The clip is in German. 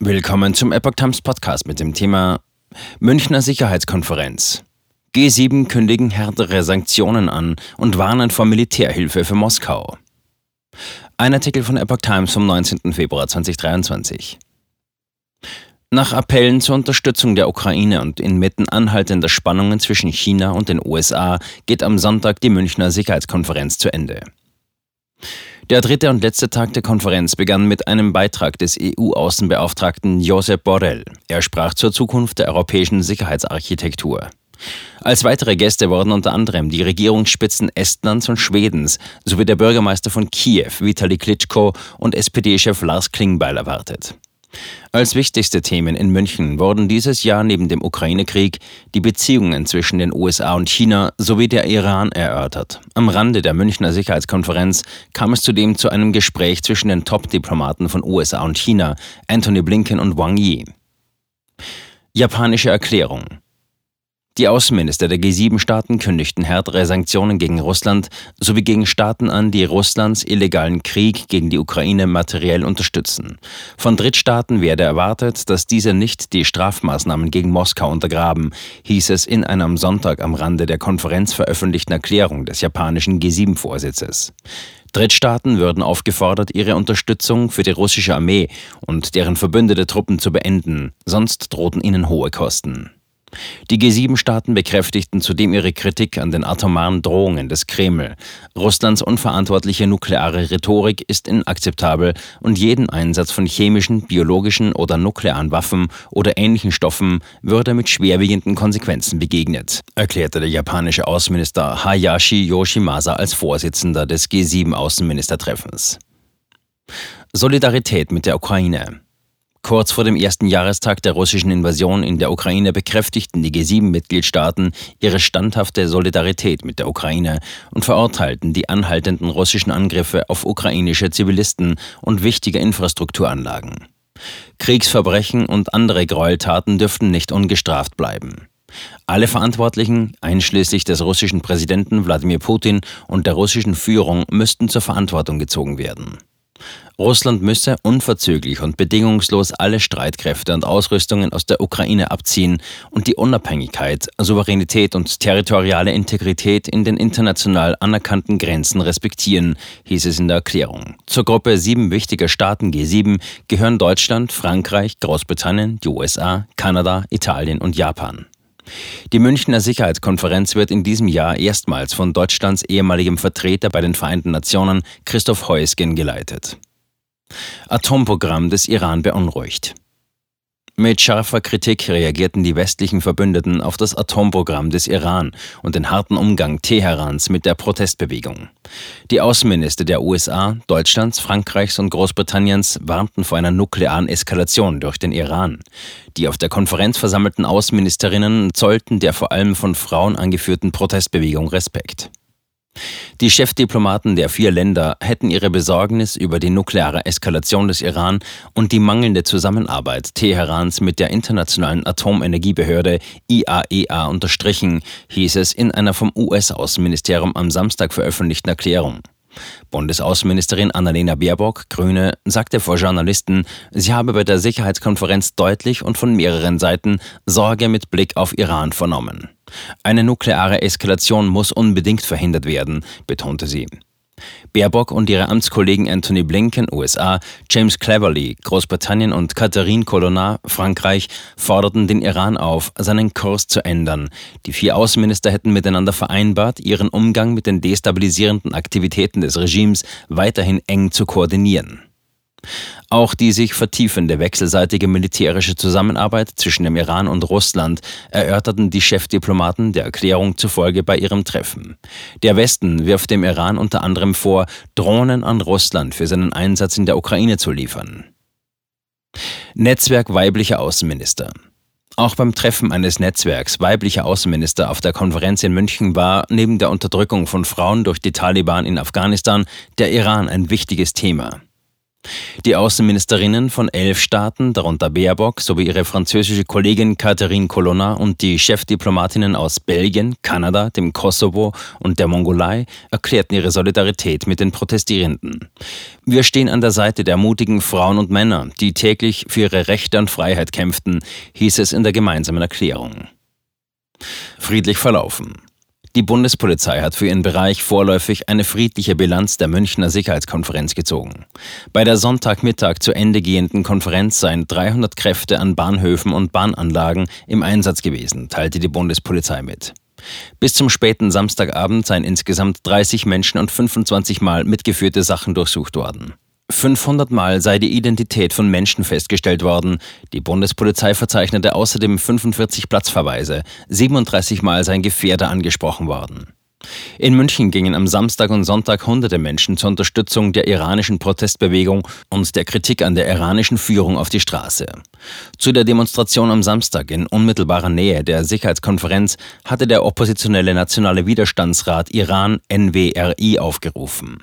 Willkommen zum Epoch Times Podcast mit dem Thema Münchner Sicherheitskonferenz. G7 kündigen härtere Sanktionen an und warnen vor Militärhilfe für Moskau. Ein Artikel von Epoch Times vom 19. Februar 2023. Nach Appellen zur Unterstützung der Ukraine und inmitten anhaltender Spannungen zwischen China und den USA geht am Sonntag die Münchner Sicherheitskonferenz zu Ende. Der dritte und letzte Tag der Konferenz begann mit einem Beitrag des EU-Außenbeauftragten Josep Borrell. Er sprach zur Zukunft der europäischen Sicherheitsarchitektur. Als weitere Gäste wurden unter anderem die Regierungsspitzen Estlands und Schwedens sowie der Bürgermeister von Kiew, Vitali Klitschko, und SPD-Chef Lars Klingbeil erwartet. Als wichtigste Themen in München wurden dieses Jahr neben dem Ukraine-Krieg die Beziehungen zwischen den USA und China sowie der Iran erörtert. Am Rande der Münchner Sicherheitskonferenz kam es zudem zu einem Gespräch zwischen den Top-Diplomaten von USA und China, Anthony Blinken und Wang Yi. Japanische Erklärung die Außenminister der G7-Staaten kündigten härtere Sanktionen gegen Russland sowie gegen Staaten an, die Russlands illegalen Krieg gegen die Ukraine materiell unterstützen. Von Drittstaaten werde erwartet, dass diese nicht die Strafmaßnahmen gegen Moskau untergraben, hieß es in einer am Sonntag am Rande der Konferenz veröffentlichten Erklärung des japanischen G7-Vorsitzes. Drittstaaten würden aufgefordert, ihre Unterstützung für die russische Armee und deren verbündete Truppen zu beenden, sonst drohten ihnen hohe Kosten. Die G7-Staaten bekräftigten zudem ihre Kritik an den atomaren Drohungen des Kreml. Russlands unverantwortliche nukleare Rhetorik ist inakzeptabel und jeden Einsatz von chemischen, biologischen oder nuklearen Waffen oder ähnlichen Stoffen würde mit schwerwiegenden Konsequenzen begegnet, erklärte der japanische Außenminister Hayashi Yoshimasa als Vorsitzender des G7-Außenministertreffens. Solidarität mit der Ukraine. Kurz vor dem ersten Jahrestag der russischen Invasion in der Ukraine bekräftigten die G7-Mitgliedstaaten ihre standhafte Solidarität mit der Ukraine und verurteilten die anhaltenden russischen Angriffe auf ukrainische Zivilisten und wichtige Infrastrukturanlagen. Kriegsverbrechen und andere Gräueltaten dürften nicht ungestraft bleiben. Alle Verantwortlichen, einschließlich des russischen Präsidenten Wladimir Putin und der russischen Führung, müssten zur Verantwortung gezogen werden. Russland müsse unverzüglich und bedingungslos alle Streitkräfte und Ausrüstungen aus der Ukraine abziehen und die Unabhängigkeit, Souveränität und territoriale Integrität in den international anerkannten Grenzen respektieren, hieß es in der Erklärung. Zur Gruppe sieben wichtiger Staaten G7 gehören Deutschland, Frankreich, Großbritannien, die USA, Kanada, Italien und Japan. Die Münchner Sicherheitskonferenz wird in diesem Jahr erstmals von Deutschlands ehemaligem Vertreter bei den Vereinten Nationen Christoph Heusgen geleitet. Atomprogramm des Iran beunruhigt. Mit scharfer Kritik reagierten die westlichen Verbündeten auf das Atomprogramm des Iran und den harten Umgang Teherans mit der Protestbewegung. Die Außenminister der USA, Deutschlands, Frankreichs und Großbritanniens warnten vor einer nuklearen Eskalation durch den Iran. Die auf der Konferenz versammelten Außenministerinnen zollten der vor allem von Frauen angeführten Protestbewegung Respekt. Die Chefdiplomaten der vier Länder hätten ihre Besorgnis über die nukleare Eskalation des Iran und die mangelnde Zusammenarbeit Teherans mit der Internationalen Atomenergiebehörde IAEA e unterstrichen, hieß es in einer vom US-Außenministerium am Samstag veröffentlichten Erklärung. Bundesaußenministerin Annalena Baerbock, Grüne, sagte vor Journalisten, sie habe bei der Sicherheitskonferenz deutlich und von mehreren Seiten Sorge mit Blick auf Iran vernommen. Eine nukleare Eskalation muss unbedingt verhindert werden, betonte sie. Baerbock und ihre Amtskollegen Anthony Blinken, USA, James Cleverly, Großbritannien und Catherine Colonna, Frankreich, forderten den Iran auf, seinen Kurs zu ändern. Die vier Außenminister hätten miteinander vereinbart, ihren Umgang mit den destabilisierenden Aktivitäten des Regimes weiterhin eng zu koordinieren. Auch die sich vertiefende wechselseitige militärische Zusammenarbeit zwischen dem Iran und Russland erörterten die Chefdiplomaten der Erklärung zufolge bei ihrem Treffen. Der Westen wirft dem Iran unter anderem vor, Drohnen an Russland für seinen Einsatz in der Ukraine zu liefern. Netzwerk weiblicher Außenminister. Auch beim Treffen eines Netzwerks weiblicher Außenminister auf der Konferenz in München war neben der Unterdrückung von Frauen durch die Taliban in Afghanistan der Iran ein wichtiges Thema. Die Außenministerinnen von elf Staaten, darunter Baerbock, sowie ihre französische Kollegin Catherine Colonna und die Chefdiplomatinnen aus Belgien, Kanada, dem Kosovo und der Mongolei erklärten ihre Solidarität mit den Protestierenden. Wir stehen an der Seite der mutigen Frauen und Männer, die täglich für ihre Rechte und Freiheit kämpften, hieß es in der gemeinsamen Erklärung. Friedlich verlaufen. Die Bundespolizei hat für ihren Bereich vorläufig eine friedliche Bilanz der Münchner Sicherheitskonferenz gezogen. Bei der Sonntagmittag zu Ende gehenden Konferenz seien 300 Kräfte an Bahnhöfen und Bahnanlagen im Einsatz gewesen, teilte die Bundespolizei mit. Bis zum späten Samstagabend seien insgesamt 30 Menschen und 25 Mal mitgeführte Sachen durchsucht worden. 500 Mal sei die Identität von Menschen festgestellt worden. Die Bundespolizei verzeichnete außerdem 45 Platzverweise. 37 Mal seien Gefährder angesprochen worden. In München gingen am Samstag und Sonntag hunderte Menschen zur Unterstützung der iranischen Protestbewegung und der Kritik an der iranischen Führung auf die Straße. Zu der Demonstration am Samstag in unmittelbarer Nähe der Sicherheitskonferenz hatte der oppositionelle Nationale Widerstandsrat Iran NWRI aufgerufen.